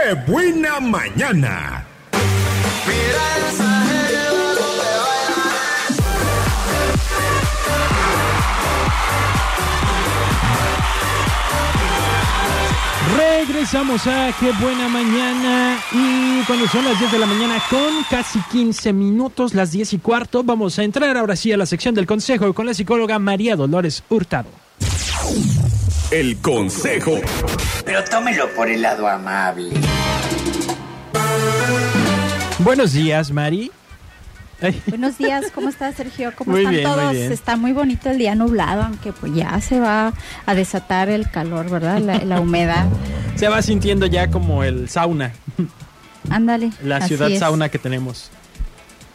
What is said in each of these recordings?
¡Qué buena mañana! Regresamos a Qué buena mañana y cuando son las 10 de la mañana con casi 15 minutos, las 10 y cuarto, vamos a entrar ahora sí a la sección del consejo con la psicóloga María Dolores Hurtado. El consejo. Pero tómelo por el lado amable. Buenos días, Mari. Ay, Buenos días, ¿cómo estás, Sergio? ¿Cómo Muy están bien, todos? Está muy bonito el día nublado, aunque pues ya se va a desatar el calor, ¿verdad? La, la humedad. Se va sintiendo ya como el sauna, Ándale. la así ciudad es. sauna que tenemos.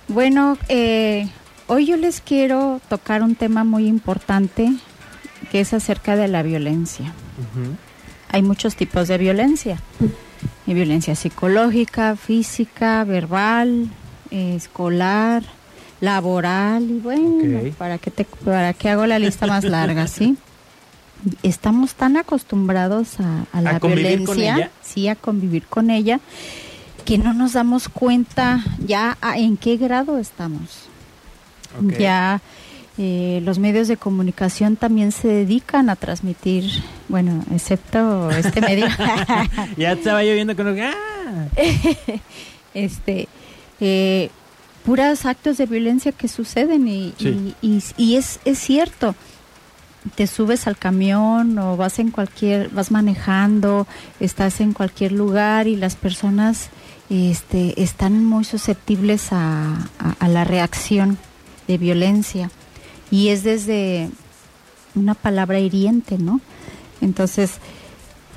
Bueno, eh, hoy yo les quiero tocar un tema muy importante que es acerca de la violencia. Hay muchos tipos de violencia. Hay violencia psicológica, física, verbal, eh, escolar, laboral y bueno, para qué te para qué hago la lista más larga, ¿sí? Estamos tan acostumbrados a, a la violencia, sí, a convivir con ella, que no nos damos cuenta ya a- en qué grado estamos. Ya eh, los medios de comunicación también se dedican a transmitir, bueno, excepto este medio, Ya estaba yo viendo con los... ¡Ah! este, eh, puros actos de violencia que suceden y, Sí. y, y- y es, es cierto. Te subes al camión o vas en cualquier, vas manejando, estás en cualquier lugar y las personas este, están muy susceptibles a, a- a la reacción de violencia y es desde una palabra hiriente, ¿no? Entonces,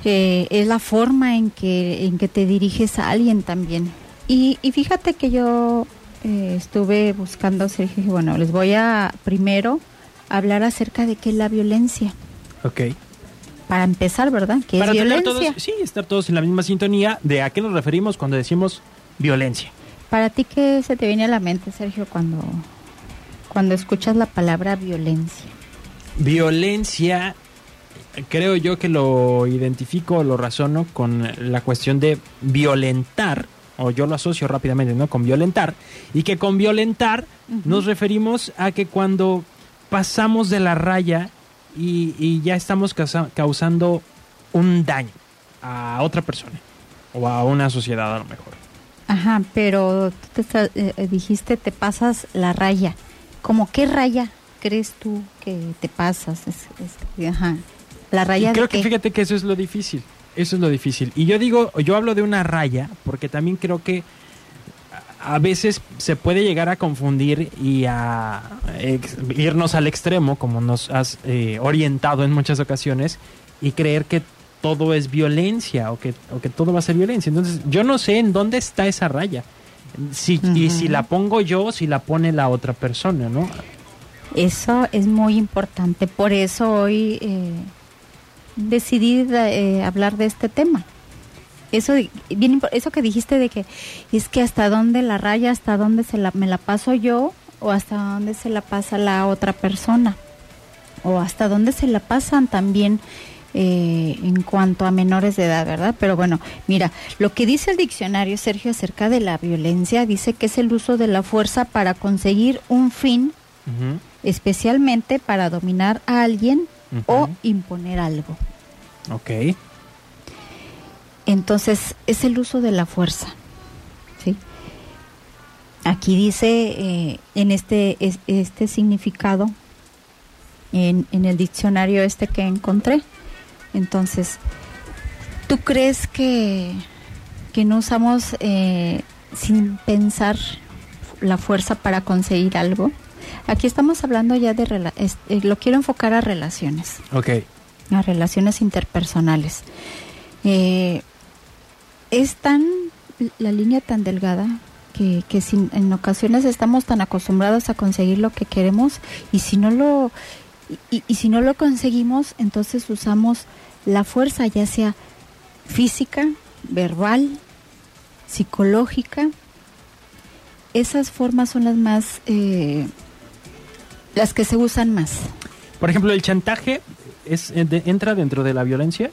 eh, es la forma en que, en que te diriges a alguien también. Y, y fíjate que yo eh, estuve buscando, Sergio, dije, bueno, les voy a primero hablar acerca de qué es la violencia. Ok. Para empezar, ¿verdad? ¿Qué Para es violencia? todos, sí, estar todos en la misma sintonía de a qué nos referimos cuando decimos violencia. Para ti, ¿qué se te viene a la mente, Sergio, cuando, cuando escuchas la palabra violencia? Violencia, creo yo que lo identifico, lo razono con la cuestión de violentar, o yo lo asocio rápidamente, ¿no? Con violentar, y que con violentar nos referimos a que cuando pasamos de la raya y, y ya estamos causa- causando un daño a otra persona o a una sociedad a lo mejor. Ajá, pero tú te eh, eh, dijiste te pasas la raya. ¿Cómo qué raya crees tú que te pasas? Es- es- ajá. La raya Y creo de que qué? fíjate que eso es lo difícil. Eso es lo difícil. Y yo digo, yo hablo de una raya porque también creo que a veces se puede llegar a confundir y a ex- irnos al extremo, como nos has eh, orientado en muchas ocasiones, y creer que todo es violencia o que, o que todo va a ser violencia. Entonces, yo no sé en dónde está esa raya. Si, Y si la pongo yo, si la pone la otra persona, ¿no? Eso es muy importante. Por eso hoy eh, decidí eh, hablar de este tema. Eso, bien, eso que dijiste de que es que hasta dónde la raya, hasta dónde se la, me la paso yo o hasta dónde se la pasa la otra persona o hasta dónde se la pasan también eh, en cuanto a menores de edad, ¿verdad? Pero bueno, mira, lo que dice el diccionario, Sergio, acerca de la violencia, dice que es el uso de la fuerza para conseguir un fin especialmente para dominar a alguien o imponer algo. Ok. Entonces, es el uso de la fuerza. ¿sí? Aquí dice eh, en este, es- este significado, en, en el diccionario este que encontré. Entonces, ¿tú crees que, que no usamos eh, sin pensar la fuerza para conseguir algo? Aquí estamos hablando ya de... eh, lo quiero enfocar a relaciones. Ok. a relaciones interpersonales. Eh, es tan la línea tan delgada que, que sin- en ocasiones estamos tan acostumbrados a conseguir lo que queremos y si no lo y, y si no lo conseguimos entonces usamos la fuerza ya sea física, verbal, psicológica. Esas formas son las más eh, las que se usan más. Por ejemplo, el chantaje es, eh, entra dentro de la violencia.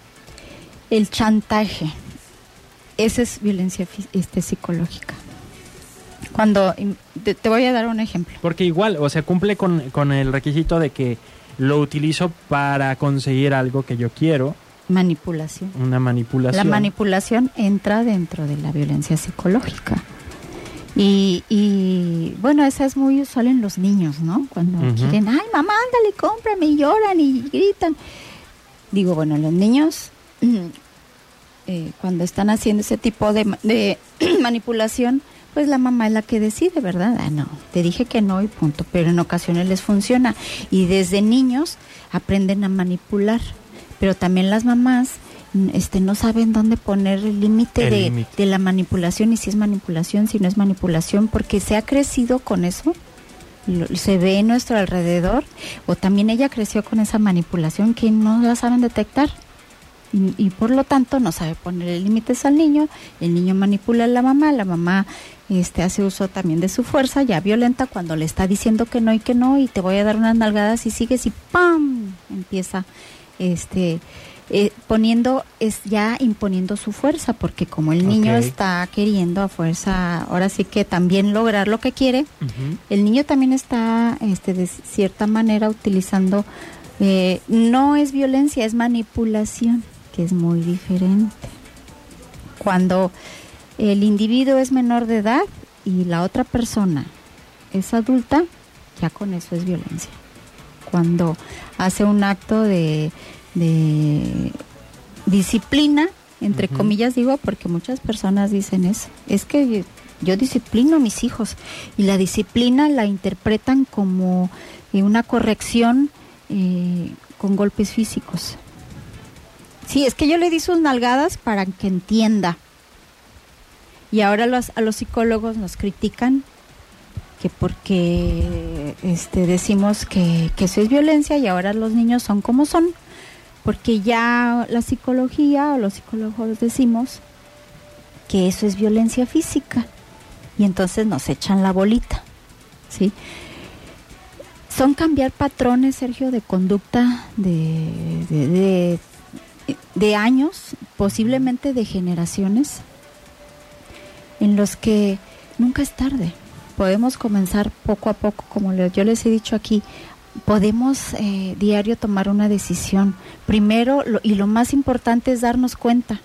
El chantaje esa es violencia este, psicológica. Cuando, te voy a dar un ejemplo. Porque igual, o sea, cumple con, con el requisito de que lo utilizo para conseguir algo que yo quiero, Manipulación. una manipulación. La manipulación entra dentro de la violencia psicológica. Y, y, bueno, esa es muy usual en los niños, ¿no? Cuando quieren, ay, mamá, ándale, cómprame, y lloran y gritan. Digo, bueno, los niños, eh, cuando están haciendo ese tipo de, de manipulación, pues la mamá es la que decide, ¿verdad? Ah, no, te dije que no y punto, pero en ocasiones les funciona. Y desde niños aprenden a manipular, pero también las mamás mm, este, no saben dónde poner el límite de la manipulación y si es manipulación, si no es manipulación, porque se ha crecido con eso, lo- se ve en nuestro alrededor, o también ella creció con esa manipulación que no la saben detectar. Y, y por lo tanto no sabe ponerle límites al niño, el niño manipula a la mamá, la mamá este hace uso también de su fuerza, ya violenta cuando le está diciendo que no y que no y te voy a dar unas nalgadas y sigues y ¡pam! empieza este eh, poniendo es ya imponiendo su fuerza porque como el niño está queriendo a fuerza ahora sí que también lograr lo que quiere el niño también está este de cierta manera utilizando eh, no es violencia es manipulación que es muy diferente. Cuando el individuo es menor de edad y la otra persona es adulta ya con eso es violencia. Cuando hace un acto de, de disciplina entre comillas digo porque muchas personas dicen eso es que yo disciplino a mis hijos y la disciplina la interpretan como eh, una corrección eh, con golpes físicos sí es que yo le di sus nalgadas para que entienda. Y ahora los, a los psicólogos nos critican que porque este decimos que, que eso es violencia y ahora los niños son como son porque ya la psicología o los psicólogos decimos que eso es violencia física. Y entonces nos echan la bolita sí son cambiar patrones Sergio de conducta de, de, de- de años posiblemente de generaciones en los que nunca es tarde podemos comenzar poco a poco como yo les he dicho aquí podemos eh, diario tomar una decisión. Primero, y lo más importante es darnos cuenta.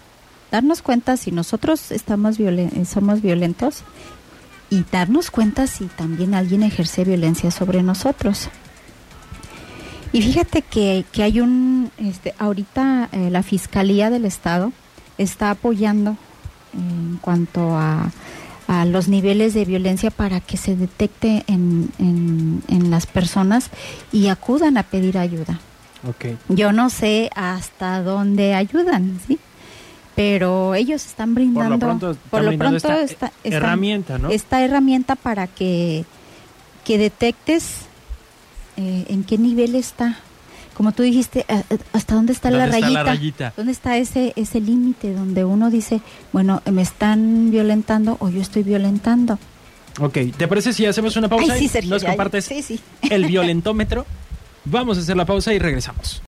Darnos cuenta si nosotros estamos violen- eh, somos violentos y darnos cuenta si también alguien ejerce violencia sobre nosotros. Y fíjate que, que hay un, este, ahorita eh, la Fiscalía del Estado está apoyando en cuanto a, a los niveles de violencia para que se detecte en, en, en las personas y acudan a pedir ayuda. Ok. Yo no sé hasta dónde ayudan, ¿sí? Pero ellos están Por brindando, lo pronto, están por lo brindando pronto esta están- herramienta, ¿no? esta herramienta para que, que detectes eh, en qué nivel está. Como tú dijiste, hasta dónde está, la, ¿Dónde está rayita? la rayita? ¿Dónde está ese, ese límite donde uno dice, bueno, me están violentando o yo estoy violentando? Ok, ¿te parece si hacemos una pausa Ay, sí, y Sergio, nos ya- compartes sí, sí. el violentómetro? Vamos a hacer la pausa y regresamos.